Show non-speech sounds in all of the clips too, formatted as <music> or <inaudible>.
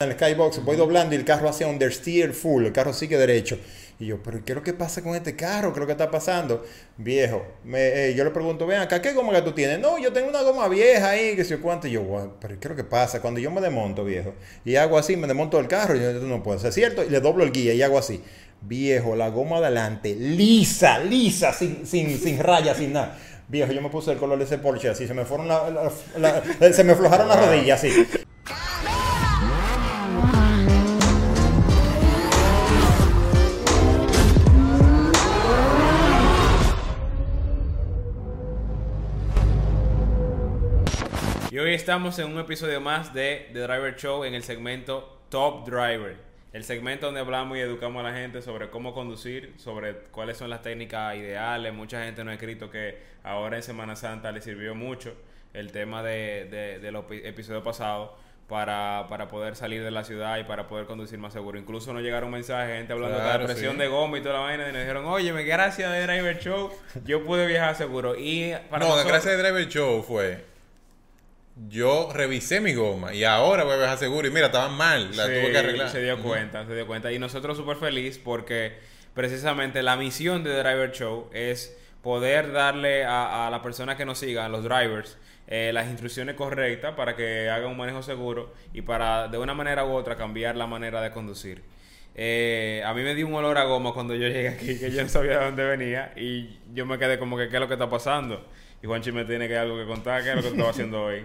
en el skybox, voy doblando y el carro hace understeer full, el carro sigue derecho. Y yo, pero ¿qué es lo que pasa con este carro? ¿Qué es lo que está pasando? Viejo, me, eh, yo le pregunto, ven acá, ¿qué goma que tú tienes? No, yo tengo una goma vieja ahí, que sé yo cuánto. Y yo, pero ¿qué es lo que pasa? Cuando yo me desmonto, viejo, y hago así, me desmonto el carro, y yo no puedo ser cierto, y le doblo el guía y hago así. Viejo, la goma adelante, lisa, lisa, sin, sin, sin rayas, sin nada. Viejo, yo me puse el color de ese Porsche así, se me fueron la, se me aflojaron las rodillas así. Y hoy estamos en un episodio más de The Driver Show en el segmento Top Driver. El segmento donde hablamos y educamos a la gente sobre cómo conducir, sobre cuáles son las técnicas ideales. Mucha gente nos ha escrito que ahora en Semana Santa le sirvió mucho el tema de, de, los episodios pasados para, para, poder salir de la ciudad y para poder conducir más seguro. Incluso nos llegaron mensajes, gente hablando de la presión de goma y toda la vaina, y nos dijeron, oye, gracias de Driver Show, yo pude viajar seguro. Y para no, gracias de Driver Show fue yo revisé mi goma y ahora voy a viajar seguro y mira, estaban mal, la tuve que arreglar. Se dio cuenta, se dio cuenta. Y nosotros súper feliz porque precisamente la misión de Driver Show es poder darle a, a la persona que nos siga, a los drivers, eh, las instrucciones correctas para que hagan un manejo seguro y para de una manera u otra cambiar la manera de conducir. Eh, a mí me dio un olor a goma cuando yo llegué aquí, que yo no sabía de dónde venía y yo me quedé como que qué es lo que está pasando. Y Juanchi me tiene que algo que contar, qué es lo que estaba haciendo hoy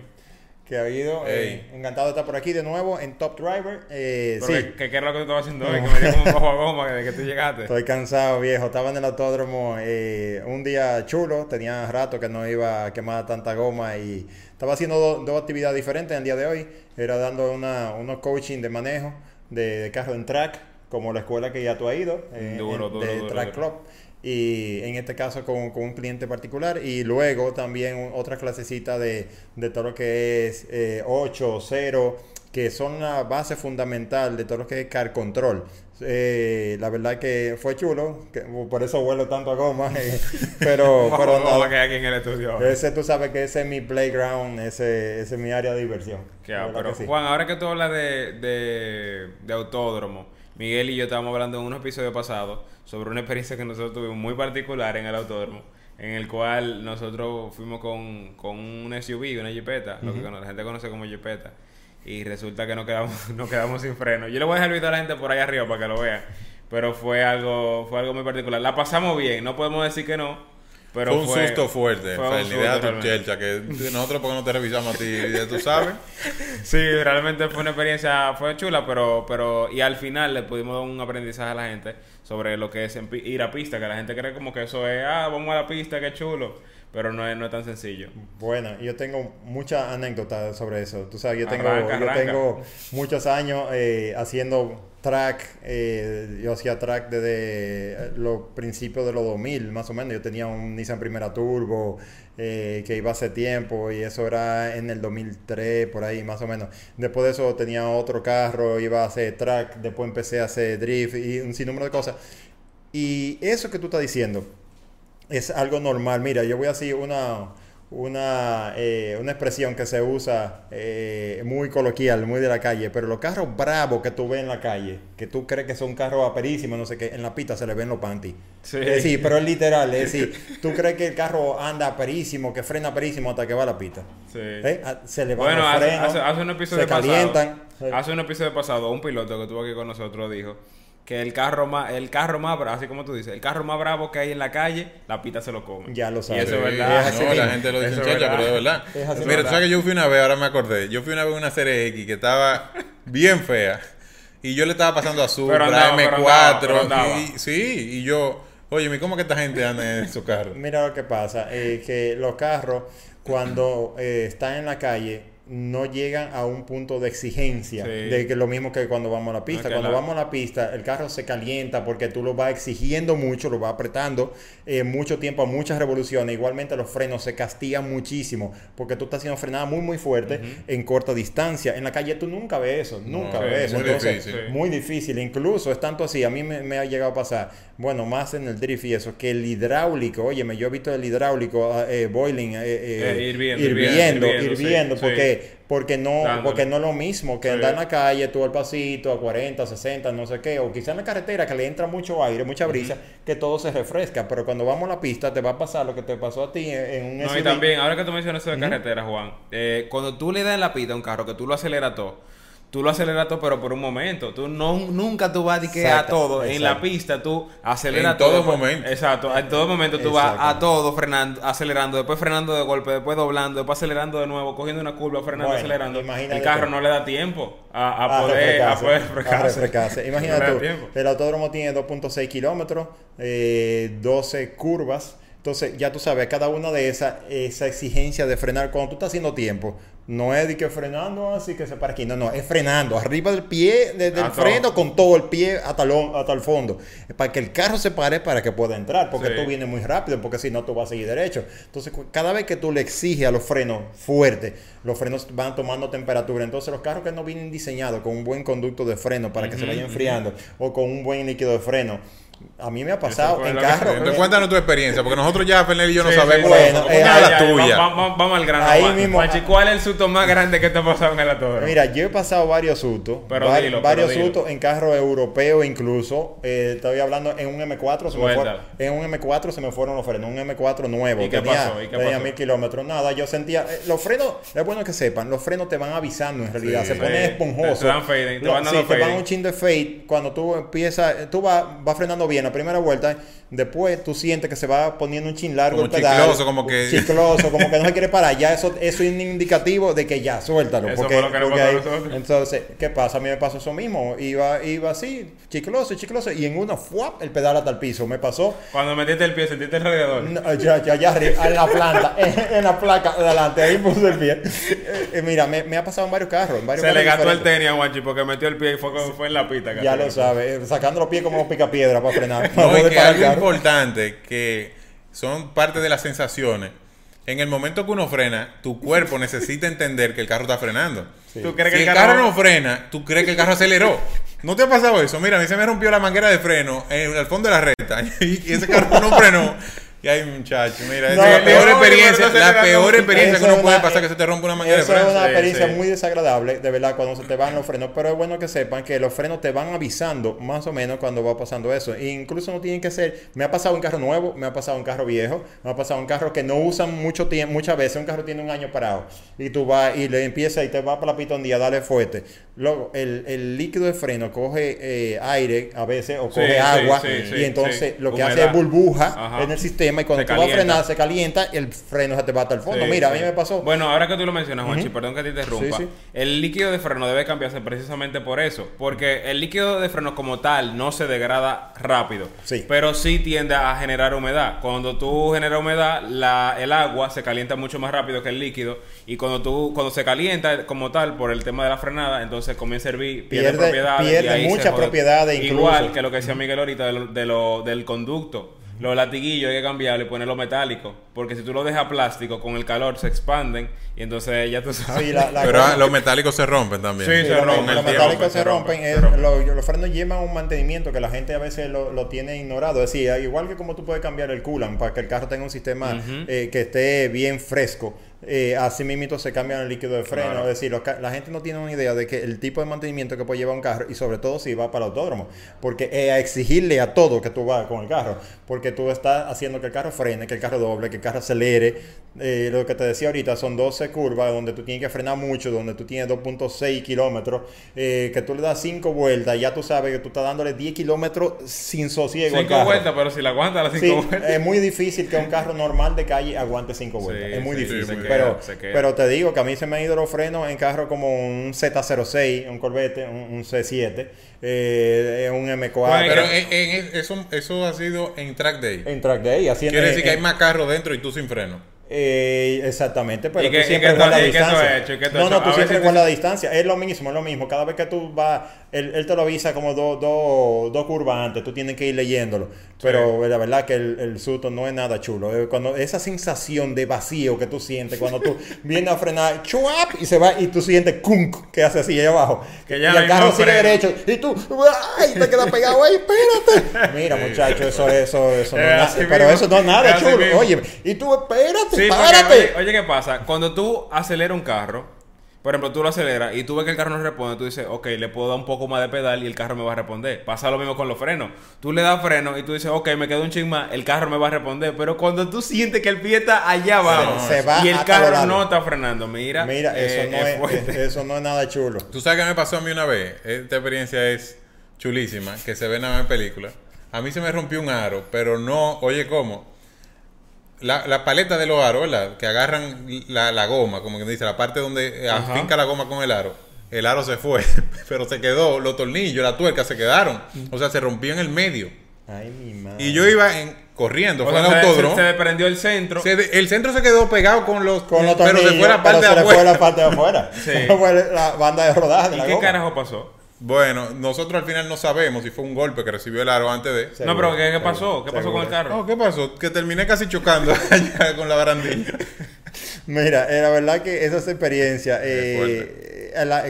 que ha habido. Eh, encantado de estar por aquí de nuevo en Top Driver. Eh, sí. ¿qué, ¿qué, es lo que tú estabas haciendo hoy? Que me dio como un bajo a goma de que tú llegaste. <laughs> Estoy cansado, viejo. Estaba en el autódromo eh, un día chulo. Tenía rato que no iba a quemar tanta goma y estaba haciendo dos actividades diferentes el día de hoy. Era dando una, unos coaching de manejo de, de carro en track, como la escuela que ya tú has ido, eh, duro, duro, de Track Club y en este caso con, con, un cliente particular y luego también otra clasecita de, de todo lo que es eh, 8, 0, que son la base fundamental de todo lo que es car control. Eh, la verdad que fue chulo, que, por eso vuelo tanto a goma, eh, <laughs> pero, pero no, que aquí en el estudio. Ese tú sabes que ese es mi playground, ese, ese es mi área de diversión. pero Juan, ahora que tú hablas de, de, de autódromo, Miguel y yo estábamos hablando en un episodio pasado sobre una experiencia que nosotros tuvimos muy particular en el autódromo, en el cual nosotros fuimos con, con un SUV, una jipeta, lo que la gente conoce como jipeta, y resulta que nos quedamos, <laughs> nos quedamos sin freno. Yo le voy a dejar el video a la gente por ahí arriba para que lo vean, pero fue algo, fue algo muy particular. La pasamos bien, no podemos decir que no, fue un susto fuerte, felicidad a tu chelcha, que nosotros porque no te revisamos a ti, tú sabes. <laughs> sí, realmente fue una experiencia, fue chula, pero, pero, y al final le pudimos dar un aprendizaje a la gente sobre lo que es ir a pista, que la gente cree como que eso es, ah, vamos a la pista, qué chulo. Pero no es, no es tan sencillo. Bueno, yo tengo muchas anécdotas sobre eso. Tú sabes, yo tengo, yo tengo muchos años eh, haciendo track, eh, yo hacía track desde los principios de los 2000, más o menos. Yo tenía un Nissan Primera Turbo eh, que iba hace tiempo y eso era en el 2003, por ahí, más o menos. Después de eso tenía otro carro, iba a hacer track, después empecé a hacer drift y un sinnúmero de cosas. Y eso que tú estás diciendo es algo normal. Mira, yo voy a decir una una, eh, una expresión que se usa eh, muy coloquial, muy de la calle, pero los carros bravos que tú ves en la calle, que tú crees que son carros aperísimos, no sé qué, en la pista se le ven los panties. Sí. sí, pero es literal, es decir, <laughs> tú crees que el carro anda aperísimo, que frena aperísimo hasta que va a la pista. Sí. ¿Eh? Ah, se le van los frenos, hace, un episodio se calientan. Hace un episodio pasado, un piloto que estuvo aquí con nosotros dijo que el carro más, el carro más bravo, así como tú dices, el carro más bravo que hay en la calle, la pita se lo come. Ya lo sabes. Y eso es verdad. no, la gente lo dice chacha, pero de verdad. Mira, tú sabes que yo fui una vez, ahora me acordé, yo fui una vez en una serie X que estaba bien fea. Y yo le estaba pasando azul, la M4. y, sí, y yo, oye, ¿cómo que esta gente anda en su carro? Mira lo que pasa, eh, que los carros, cuando eh, están en la calle, no llegan a un punto de exigencia de que lo mismo que cuando vamos a la pista. cuando vamos a la pista, el carro se calienta porque tú lo vas exigiendo mucho, lo vas apretando eh, mucho tiempo a muchas revoluciones. Igualmente los frenos se castigan muchísimo porque tú estás haciendo frenada muy muy fuerte en corta distancia. En la calle tú nunca ves eso, nunca ves eso. Muy difícil. Muy difícil. Incluso es tanto así, a mí me, ha llegado a pasar, bueno, más en el drift y eso, que el hidráulico, óyeme, yo he visto el hidráulico ah, eh, boiling, eh, hirviendo, hirviendo, hirviendo, porque Porque no, porque no es lo mismo que andar en la calle, tú al pasito, a 40, 60, no sé qué, o quizá en la carretera que le entra mucho aire, mucha brisa, que todo se refresca. Pero cuando vamos a la pista, te va a pasar lo que te pasó a ti en un No, y también, ahora que tú mencionas eso de carretera, Juan, eh, cuando tú le das en la pista a un carro, que tú lo aceleras todo tú lo aceleras todo, pero por un momento. Tú no, nunca tú vas a, que a todo. En la pista tú aceleras todo. En todo momento. Exacto. En todo momento tú vas a todo frenando, acelerando, después frenando de golpe, después doblando, después acelerando de nuevo, cogiendo una curva, frenando, acelerando. El carro no le da tiempo a, poder, a poder refrescarse. <laughs> Imagínate tú, el autódromo tiene 2.6 kilómetros, eh, 12 curvas. Entonces, ya tú sabes, cada una de esas, esa exigencia de frenar, cuando tú estás haciendo tiempo, no es de que frenando así que se para aquí. No, no, es frenando arriba del pie, desde el freno con todo el pie hasta, hasta el fondo. Para que el carro se pare para que pueda entrar. Porque tú vienes muy rápido, porque si no tú vas a seguir derecho. Entonces, cada vez que tú le exiges a los frenos fuertes, los frenos van tomando temperatura. Entonces, los carros que no vienen diseñados con un buen conducto de freno para que se vayan enfriando o con un buen líquido de freno a mí me ha pasado en carro. Entonces, cuéntanos tu experiencia, porque nosotros ya, Fernel y yo no sabemos. Bueno, eh, la tuya. Vamos, al grano. Ahí mismo. ¿cuál es el susto más grande que te ha pasado en el autódromo? Mira, yo he pasado varios sustos. Pero varios sustos en carros europeos incluso. Eh, estoy hablando en un M4. Se me en un M4 se me fueron los frenos. Un M4 nuevo. ¿Y qué tenía, pasó? ¿Y qué tenía mil kilómetros. Nada, yo sentía. Eh, los frenos, es bueno que sepan, los frenos te van avisando en realidad. se pone esponjoso. Te, dan fade, te van dando te van un chin de fade. Cuando tú empiezas, tú vas, vas frenando bien la primera vuelta, después tú sientes que se va poniendo un chin largo como el pedal, chicloso, como que chicloso, como que no se quiere parar. Ya eso, eso es un indicativo de que ya, suéltalo. porque, entonces, ¿qué pasa? A mí me pasó eso mismo. Iba, iba así, chicloso, chicloso, y en uno, ¡fuap! el pedal hasta el piso. Me pasó. Cuando metiste el pie, ¿sentiste el radiador? ya, ya, ya, arriba, en la planta, <laughs> en, la placa de adelante, ahí puse el pie. Eh, mira, me, me, ha pasado en varios carros. En varios se le gastó el tenis a Juanchi porque metió el pie y fue, fue en la pista. Ya lo sabe, sacando los pies como pica piedra <laughs> para frenar. No, es que algo importante que son parte de las sensaciones. En el momento que uno frena, tu cuerpo necesita entender que el carro está frenando. ¿Tú crees que si el, carro... no frena, tú crees que el carro aceleró. ¿No te ha pasado eso? Mira, a mí se me rompió la manguera de freno en el fondo de la recta <laughs> y ese carro no frenó. Y hay muchacho, mira, la peor experiencia, la peor experiencia que uno puede pasar que se te rompa una manguera de freno. Es una experiencia muy desagradable, de verdad, cuando se te van los frenos, pero es bueno que sepan que los frenos te van avisando más o menos cuando va pasando eso. E incluso no tienen que ser, me ha pasado un carro nuevo, me ha pasado un carro viejo, me ha pasado un carro que no usan mucho tiempo, muchas veces un carro tiene un año parado y tú vas y le empieza y te va para la pitondía, dale fuerte. Luego, el, el líquido de freno coge eh, aire a veces o coge agua y entonces lo que hace es burbuja en el sistema y cuando tú vas a frenar se calienta y el freno se te va hasta el fondo. Mira, a mí me pasó. Bueno, ahora que tú lo mencionas, Juanchi, perdón que te interrumpa. El líquido de freno debe cambiarse precisamente por eso. Porque el líquido de freno como tal no se degrada rápido. Pero sí tiende a generar humedad. Cuando tú generas humedad, la, el agua se calienta mucho más rápido que el líquido. Y cuando tú cuando se calienta como tal por el tema de la frenada, entonces comienza a servir, pierde, propiedades. Pierde muchas propiedades incluso. Igual que lo que decía Miguel ahorita de lo, del conducto. Los latiguillos hay que cambiarlo y ponerlo metálico. Porque si tú lo dejas plástico, con el calor se expanden y entonces ya tú sabes. Pero los metálicos se rompen también. Sí, se rompen. Los metálicos se, rompen. los, frenos llevan un mantenimiento que la gente a veces lo, tiene ignorado. Es decir, igual que como tú puedes cambiar el coolant para que el carro tenga un sistema eh, que esté bien fresco eh, así mismo se cambian el líquido de freno. Es decir, la gente no tiene una idea de que el tipo de mantenimiento que puede llevar un carro y sobre todo si va para el autódromo. Porque es a exigirle a todo que tú vas con el carro. Porque tú estás haciendo que el carro frene, que el carro doble, que el carro acelere. Eh, lo que te decía ahorita son 12 curvas donde tú tienes que frenar mucho, donde tú tienes 2.6 kilómetros, eh, que tú le das 5 vueltas, ya tú sabes que tú estás dándole 10 kilómetros sin sosiego. 5 vueltas, pero si la aguanta las 5 vueltas. Es muy difícil que un carro normal de calle aguante 5 vueltas. es muy difícil pero, pero te digo que a mí se me han ido los frenos en carro como un Z06, un Corvette, un, C7, eh, un M4. pero eso, eso ha sido en track day. En track day. Quiere decir que hay más carros dentro y tú sin freno. Eh, exactamente, pero tú siempre guardas la distancia. no, no, tú siempre guardas la distancia. Es lo mismo, es lo mismo. Cada vez que tú vas, él, te lo avisa como dos dos curvas antes, tú tienes que ir leyéndolo. Pero la verdad que el, el susto no es nada chulo. Eh, cuando esa sensación de vacío que tú sientes cuando tú <laughs> vienes a frenar, chuap, y se va y tú sientes kunk que hace así ahí abajo. Que ya y el carro sigue derecho y tú, ¡ay! te quedas pegado ahí, espérate. <laughs> Mira, muchacho, eso, eso, eso no es nada. Pero eso no es nada chulo. Oye, y tú espérate, párate. oye, ¿qué pasa? Cuando tú aceleras un carro por ejemplo, tú lo aceleras y tú ves que el carro no responde, tú dices, ok, le puedo dar un poco más de pedal y el carro me va a responder. Pasa lo mismo con los frenos. Tú le das freno y tú dices, ok, me quedo un ching más, el carro me va a responder. Pero cuando tú sientes que el pie está allá abajo y el carro no está frenando, mira. Mira, eso, eh, no es, eso no es nada chulo. Tú sabes qué me pasó a mí una vez. Esta experiencia es chulísima, que se ve nada más en película. A mí se me rompió un aro, pero no, oye, ¿cómo? La, la, paleta de los aros, ¿verdad? Que agarran la, la goma, como que dice, la parte donde afinca la goma con el aro. El aro se fue, <laughs> pero se quedó, los tornillos, la tuerca se quedaron. O sea, se rompió en el medio. Ay, mi madre. Y yo iba en, corriendo, fue el autódromo. Se, se desprendió el centro. el centro se quedó pegado con los, con los tornillos, pero se fue la parte de afuera. Se fue la parte de afuera. sí. <laughs> fue la banda de rodaje. ¿Y qué carajo pasó? Bueno, nosotros al final no sabemos si fue un golpe que recibió el aro antes de. no, pero ¿qué, pasó? ¿Qué pasó con el carro? ¿qué pasó? Que terminé casi chocando <laughs> allá con la barandilla. Mira, eh, la verdad que esa es experiencia.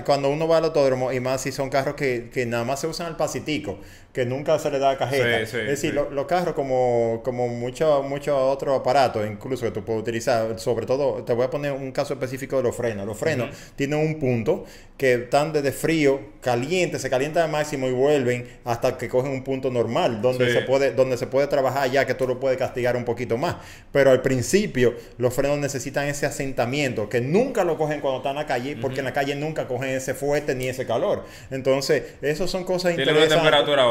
Cuando uno va al autódromo, y más si son carros que, que nada más se usan al pasitico, que nunca se le da cajeta. es decir, los carros como, como muchos mucho otros aparatos, incluso que tú puedes utilizar, sobre todo, te voy a poner un caso específico de los frenos. Los frenos tienen un punto que están desde frío, caliente, se calientan al máximo y vuelven hasta que cogen un punto normal, donde, se, puede, donde se puede trabajar ya que tú lo puedes castigar un poquito más. Pero al principio, los frenos necesitan ese asentamiento, que nunca lo cogen cuando están en la calle, porque en la calle nunca cogen ese fuerte ni ese calor. Entonces, eso son cosas interesantes. Tiene una temperatura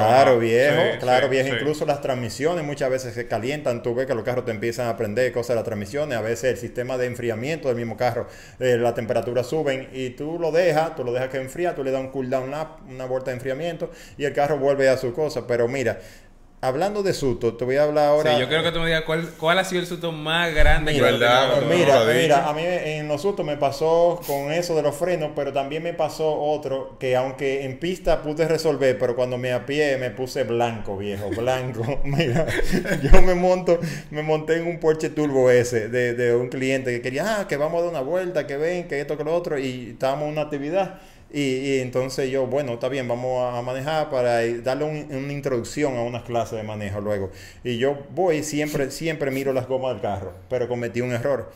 Claro, viejo, claro, viejo. Incluso las transmisiones muchas veces se calientan. Tú ves que los carros te empiezan a aprender cosas de las transmisiones. A veces el sistema de enfriamiento del mismo carro, eh, la temperatura suben y tú lo dejas, tú lo dejas que enfría, tú le das un cool down, una, una vuelta de enfriamiento y el carro vuelve a su cosa. Pero mira, hablando de susto, te voy a hablar ahora. Sí, yo quiero que tú me digas cuál, cuál ha sido el susto más grande mira, que Mira, mira, a mí en los sustos me pasó con eso de los frenos, pero también me pasó otro que aunque en pista pude resolver, pero cuando me apié me puse blanco, viejo, blanco. <laughs> mira, yo me monto, me monté en un Porsche Turbo S de, de un cliente que quería, ah, que vamos a dar una vuelta, que ven, que esto, que lo otro, y estábamos en una actividad. Y, entonces yo, bueno, está bien, vamos a manejar para darle una introducción a unas clases de manejo luego. Y yo voy, siempre, siempre miro las gomas del carro, pero cometí un error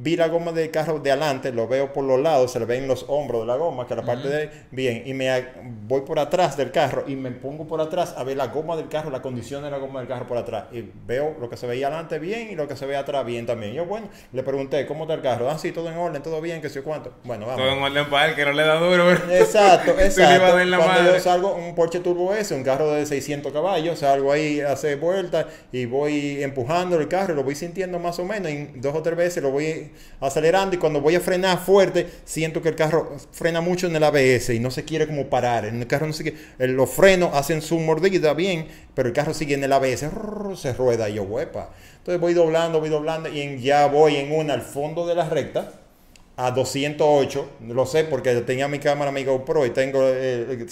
vi la goma del carro de adelante, lo veo por los lados, se le ven los hombros de la goma, que la parte de bien, y me voy por atrás del carro y me pongo por atrás a ver la goma del carro, la condición de la goma del carro por atrás, y veo lo que se veía adelante bien y lo que se ve atrás bien también. Yo, bueno, le pregunté, ¿cómo está el carro? Ah, sí, todo en orden, todo bien, que sé cuánto. Bueno, vamos. Todo en orden para él, que no le da duro. <laughs> Exacto, exacto. Cuando yo salgo, un Porsche Turbo S, un carro de 600 caballos, salgo ahí, hace vueltas y voy empujando el carro, lo voy sintiendo más o menos, y dos o tres veces lo voy acelerando y cuando voy a frenar fuerte, siento que el carro frena mucho en el ABS y no se quiere como parar. En el carro no sé qué, los frenos hacen su mordida bien, pero el carro sigue en el ABS, se rueda yo, huepa. Entonces voy doblando, voy doblando y ya voy en una al fondo de la recta a 208, lo sé porque tenía mi cámara mi GoPro y tengo eh,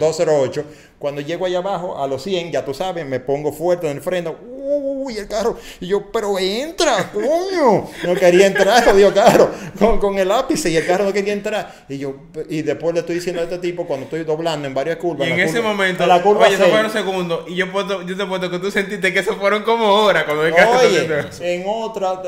208. Cuando llego allá abajo a los 100, ya tú sabes, me pongo fuerte en el freno, uy, el carro, y yo, pero entra, coño, no quería entrar, <laughs> jodido carro, con, con el lápiz y el carro no quería entrar, y yo, y después le estoy diciendo a este tipo cuando estoy doblando en varias curvas. Y en ese momento, la curva oye, fueron segundos, y yo, puedo, yo te puedo que tú sentiste que eso fueron como horas cuando el carro. Oye, <laughs> en otra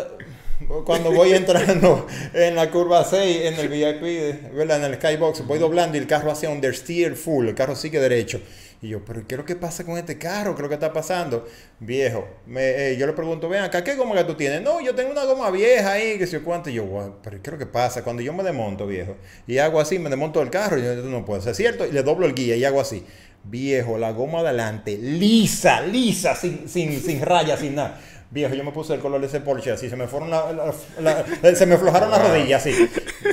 cuando voy entrando en la curva 6 en el VIP, ¿verdad? en el skybox, voy doblando y el carro hace understeer full, el carro sigue derecho. Y yo, pero ¿qué es lo que pasa con este carro? ¿Qué es lo que está pasando? Viejo, me, eh, yo le pregunto, ven acá, ¿qué goma que tú tienes? No, yo tengo una goma vieja ahí, que sé cuánto. Y yo, pero ¿qué es lo que pasa? Cuando yo me desmonto, viejo, y hago así, me desmonto el carro, y yo no puedo ser cierto, y le doblo el guía y hago así. Viejo, la goma adelante, lisa, lisa, sin, sin, sin rayas, sin nada Viejo, yo me puse el color de ese Porsche así, se me fueron la, se me aflojaron las rodillas así.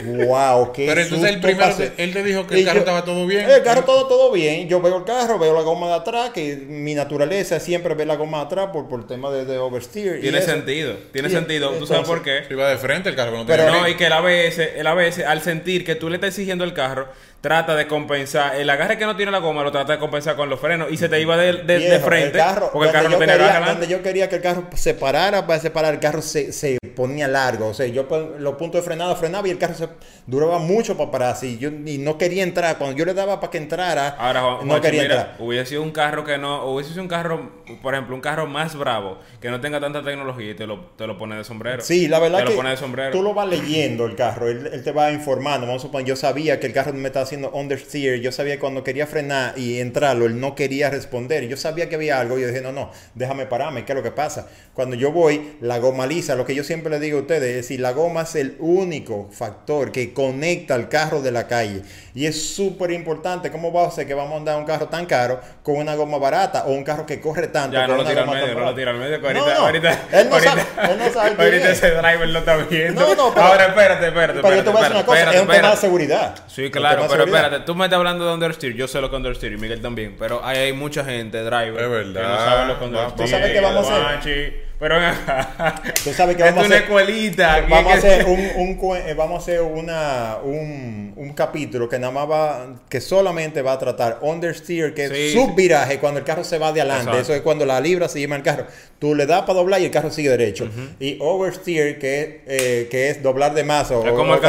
Wow, qué Pero entonces el primero, él te dijo que el carro estaba todo bien. El carro todo, todo bien. Yo veo el carro, veo la goma de atrás, que mi naturaleza siempre ver la goma de atrás por, por el tema de, de oversteer. Tiene sentido, tiene sentido. ¿Tú sabes por qué? Iba de frente el carro. No Pero no, y que el ABS, el ABS, al sentir que tú le estás exigiendo el carro, trata de compensar. El agarre que no tiene la goma lo trata de compensar con los frenos y se te iba de, de, frente. porque el carro no tenía quería, Donde yo quería que el carro se parara para separar, el carro se, se ponía largo. O sea, yo los puntos de frenado frenaba y el carro se duraba mucho para parar así. Yo, y no quería entrar. Cuando yo le daba para que entrara, Ahora, no quería entrar. Hubiese sido un carro que no. Hubiese sido un carro, por ejemplo, un carro más bravo, que no tenga tanta tecnología y te lo, te lo pone de sombrero. Sí, la verdad te que lo pone de sombrero. tú lo vas leyendo el carro. Él, él, te va informando. Vamos a suponer, yo sabía que el carro me estaba haciendo understeer. Yo sabía que cuando quería frenar y entrarlo, él no quería responder. Yo sabía que había algo y yo dije, no, no, déjame pararme. ¿Qué es lo que pasa? Cuando yo voy, la goma lisa, lo que yo siempre le digo a ustedes es si la goma es el único factor que conecta al carro de la calle. Y es súper importante. ¿Cómo va a ser que vamos a andar un carro tan caro con una goma barata o un carro que corre tanto? Ya, no lo tira al medio, no lo tira al medio. ahorita, ahorita, él no sabe, él no sabe <laughs> ahorita ese driver lo está viendo. No, no, pero, Ahora, espérate, espérate. Pero yo te voy a decir una cosa, es un tema de seguridad. Sí, claro, pero espérate. Tú me estás hablando de understeer. Yo sé lo que understeer y Miguel también. Pero hay, hay mucha gente, driver, es verdad. que no sabe lo que understeer. Tú sabes que vamos a hacer... Pero <laughs> tú sabes que vamos es una escuelita. Vamos a hacer un, un, vamos a hacer una un, un, capítulo que nada más va que solamente va a tratar understeer, que es subviraje cuando el carro se va de adelante. Eso es cuando la libra se lleva el carro. Tú le das para doblar y el carro sigue derecho. Y oversteer que eh, que es doblar de más o, como el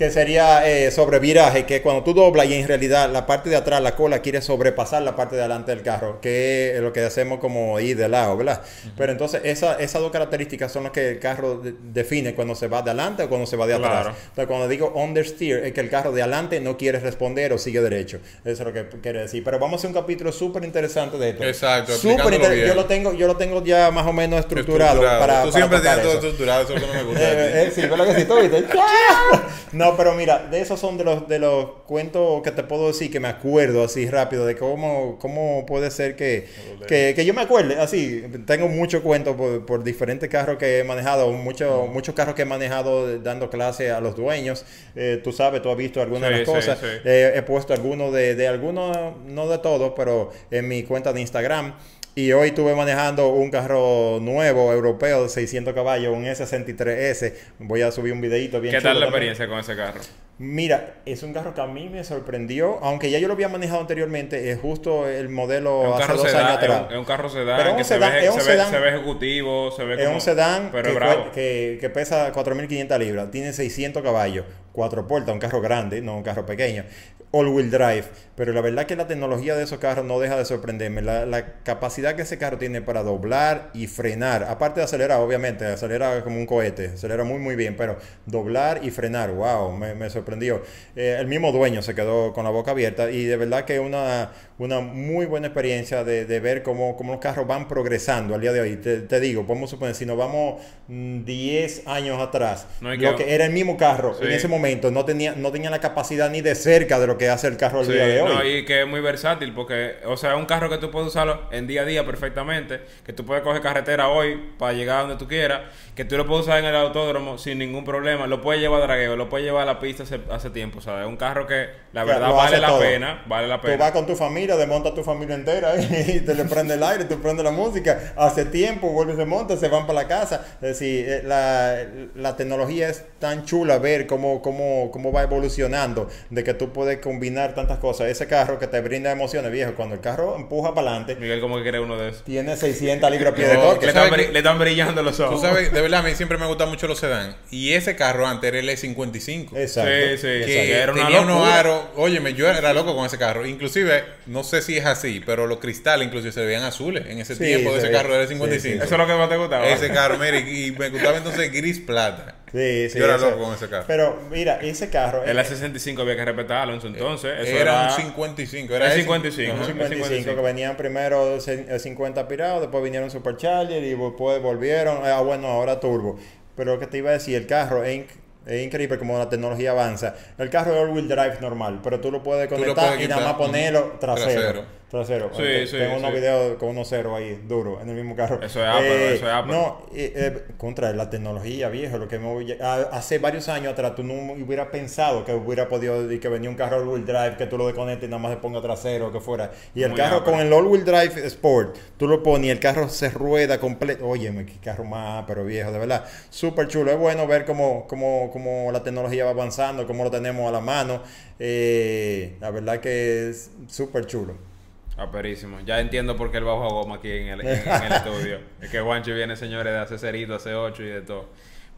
que sería eh, sobre viraje, que cuando tú doblas y en realidad la parte de atrás, la cola, quiere sobrepasar la parte de adelante del carro, que es lo que hacemos como ir de lado, ¿verdad? Pero entonces esa, esas dos características son las que el carro define cuando se va de adelante o cuando se va de atrás. Entonces cuando digo understeer, es que el carro de adelante no quiere responder o sigue derecho. Eso es lo que quiere decir. Pero vamos a hacer un capítulo súper interesante de esto. Exacto. Súper interesante. Yo lo, tengo, yo lo tengo ya más o menos estructurado. Para, tú siempre tienes todo estructurado, eso que me gusta. Eh, eh, sí, pero que sí, tú viste. <laughs> no, pero mira, de esos son de los, de los cuentos que te puedo decir que me acuerdo así rápido, de cómo, cómo puede ser que, que, yo me acuerde, así, tengo muchos cuentos por, por, diferentes carros que he manejado, muchos muchos carros que he manejado dando clase a los dueños, eh, tú sabes, tú has visto algunas de las cosas, he puesto algunos de, de algunos, no de todos, pero en mi cuenta de Instagram. Y hoy estuve manejando un carro nuevo, europeo, de 600 caballos, un S63S. Voy a subir un videito bien ¿Qué tal la experiencia con ese carro? Mira, es un carro que a mí me sorprendió, aunque ya yo lo había manejado anteriormente, es justo el modelo hace dos años atrás. Es un, carro sedán, que se, ve, ejecutivo, se ve como... Es un sedán que, que, pesa 4.500 libras, tiene 600 caballos, cuatro puertas, un carro grande, no un carro pequeño all-wheel drive. Pero la verdad que la tecnología de esos carros no deja de sorprenderme. La, capacidad que ese carro tiene para doblar y frenar, aparte de acelerar, obviamente, acelera como un cohete, acelera muy, muy bien, pero doblar y frenar, wow, me, sorprendió. Eh, el mismo dueño se quedó con la boca abierta y de verdad que una, una muy buena experiencia de, de ver cómo, cómo, los carros van progresando al día de hoy. Te, digo, podemos suponer, si nos vamos 10 mm, años atrás, lo que era el mismo carro en ese momento no tenía, no tenía la capacidad ni de cerca de lo que hace el carro al día de hoy. y que es muy versátil porque, o sea, es un carro que tú puedes usarlo en día a día perfectamente, que tú puedes coger carretera hoy para llegar a donde tú quieras, que tú lo puedes usar en el autódromo sin ningún problema, lo puedes llevar a dragueo, lo puedes llevar a la pista hace, tiempo, o sea, es un carro que la verdad vale la pena, vale la pena. Tú vas con tu familia, desmonta tu familia entera <laughs> y te le prende el aire, tú prende la música, hace tiempo, vuelves, se monta, se van para la casa. Es decir, eh, la, la tecnología es tan chula ver cómo, cómo, cómo va evolucionando, de que tú puedes combinar tantas cosas. Ese carro que te brinda emociones, viejo, cuando el carro empuja para adelante. Miguel, ¿cómo que quiere uno de esos? Tiene 600 libras pie <laughs> de torque. Le están, brillando los ojos. Tú sabes, de <laughs> verdad, a mí siempre me gustan mucho los sedán. Y ese carro antes era el E55. Exacto. Sí, sí, que era una tenía unos aros. Óyeme, yo era loco con ese carro. Inclusive, no sé si es así, pero los cristales inclusive se veían azules en ese tiempo de ese carro del E55. Eso es lo que más te gustaba. Ese carro, mire, y me gustaba entonces gris plata. Sí, sí. Yo era loco con ese carro. Pero mira, ese carro. El A65 había que respetarlo en su entonces. Eso era, un 55. Era el 55. Un 55, que venían primero el 50 pirados, después vinieron Supercharger y después volvieron. Ah, bueno, ahora Turbo. Pero que te iba a decir, el carro es, increíble como la tecnología avanza. El carro es all-wheel drive normal, pero tú lo puedes conectar y nada más ponerlo trasero. trasero. Sí, sí, tengo unos videos con unos ceros ahí, duro, en el mismo carro. Eso es Apple, eso es Apple. No, eh, contra la tecnología, viejo, lo que me, hace varios años atrás tú no hubieras pensado que hubiera podido, que venía un carro all-wheel drive, que tú lo desconectes y nada más le ponga trasero, que fuera. Y el carro con el all-wheel drive Sport, tú lo pones y el carro se rueda completo. Oye, qué carro más, pero viejo, de verdad. Súper chulo. Es bueno ver cómo, cómo, cómo la tecnología va avanzando, cómo lo tenemos a la mano. Eh, la verdad que es súper chulo. Aperísimo. Ah, ya entiendo por qué él bajo a goma aquí en el, <laughs> estudio. Es que Juancho viene, señores, de hace cerito, hace ocho y de todo.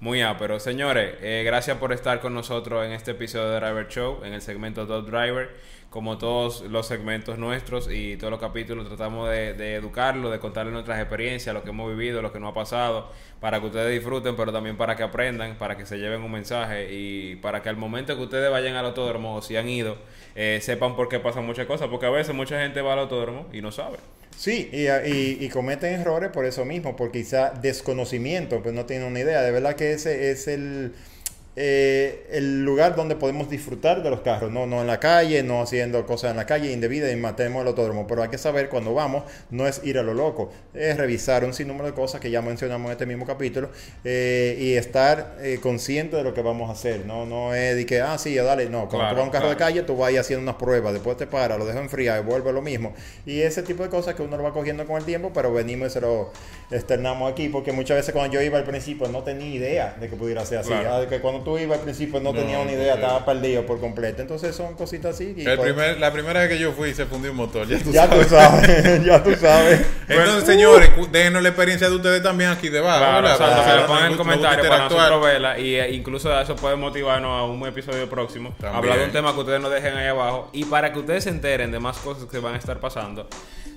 Muy pero Señores, eh, gracias por estar con nosotros en este episodio de Driver Show, en el segmento Dot Driver como todos los segmentos nuestros y todos los capítulos tratamos de, de educarlo, de contarle nuestras experiencias, lo que hemos vivido, lo que nos ha pasado, para que ustedes disfruten, pero también para que aprendan, para que se lleven un mensaje y para que al momento que ustedes vayan al autódromo o si han ido, eh, sepan por qué pasan muchas cosas, porque a veces mucha gente va al autódromo y no sabe. Sí, y, y, cometen errores por eso mismo, por quizá desconocimiento, pues no tienen una idea. De verdad que ese es el eh, el lugar donde podemos disfrutar de los carros, no, no en la calle, no haciendo cosas en la calle indebidas y matemos el autódromo. Pero hay que saber cuando vamos, no es ir a lo loco, es revisar un sinnúmero de cosas que ya mencionamos en este mismo capítulo eh, y estar eh, consciente de lo que vamos a hacer. No, no es de que, ah, sí, dale, no. Cuando tú vas a un carro de calle, tú vas haciendo unas pruebas, después te para, lo dejas enfriar y vuelve lo mismo. Y ese tipo de cosas que uno lo va cogiendo con el tiempo, pero venimos y se lo externamos aquí, porque muchas veces cuando yo iba al principio no tenía idea de que pudiera ser así. Ah, que cuando tú ibas al principio no, tenía una idea, estaba perdido por completo. Entonces son cositas así. El pues primer, la primera vez que yo fui se fundió un motor, ya tú ya sabes. Tú sabes <laughs> ya tú sabes. <laughs> Entonces, señores, déjenos la experiencia de ustedes también aquí debajo. Claro, exacto, que lo pongan en comentarios para nosotros verla. Y eh, incluso eso puede motivarnos a un episodio próximo. Hablar de un tema que ustedes nos dejen ahí abajo. Y para que ustedes se enteren de más cosas que van a estar pasando.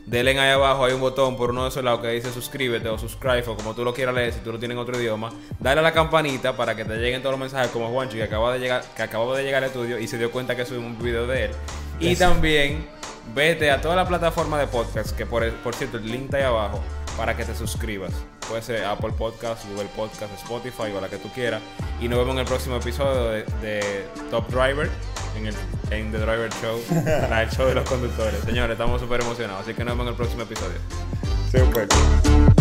Denle ahí abajo, hay un botón por uno de esos lados que dice suscríbete o subscribe o como tú lo quieras leer si tú lo tienes en otro idioma. Dale a la campanita para que te lleguen todos los mensajes como Juancho que acaba de llegar, que acababa de llegar al estudio y se dio cuenta que subimos un video de él. Y también vete a toda la plataforma de podcast, que por, por cierto el link está ahí abajo, para que te suscribas. Puede ser Apple Podcast, Google Podcast, Spotify o la que tú quieras. Y nos vemos en el próximo episodio de, Top Driver, en, The Driver Show, <laughs> el show de los conductores. Señores, estamos súper emocionados, así que nos vemos en el próximo episodio. Super.